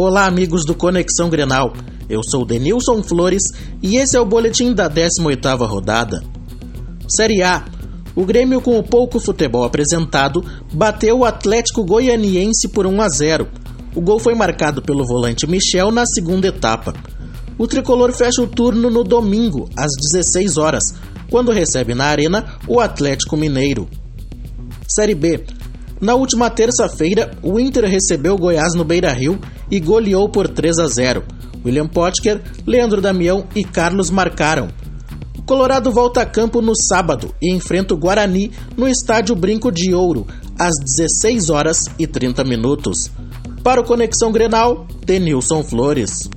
Olá, amigos do Conexão Grenal. Eu sou Denilson Flores e esse é o boletim da 18ª rodada. Série A. O Grêmio, com o pouco futebol apresentado, bateu o Atlético Goianiense por 1 a 0. O gol foi marcado pelo volante Michel na segunda etapa. O tricolor fecha o turno no domingo, às 16 horas, quando recebe na Arena o Atlético Mineiro. Série B. Na última terça-feira, o Inter recebeu o Goiás no Beira-Rio e goleou por 3 a 0. William Potker, Leandro Damião e Carlos marcaram. O Colorado volta a campo no sábado e enfrenta o Guarani no estádio Brinco de Ouro, às 16 horas e 30 minutos. Para o Conexão Grenal, Denilson Flores.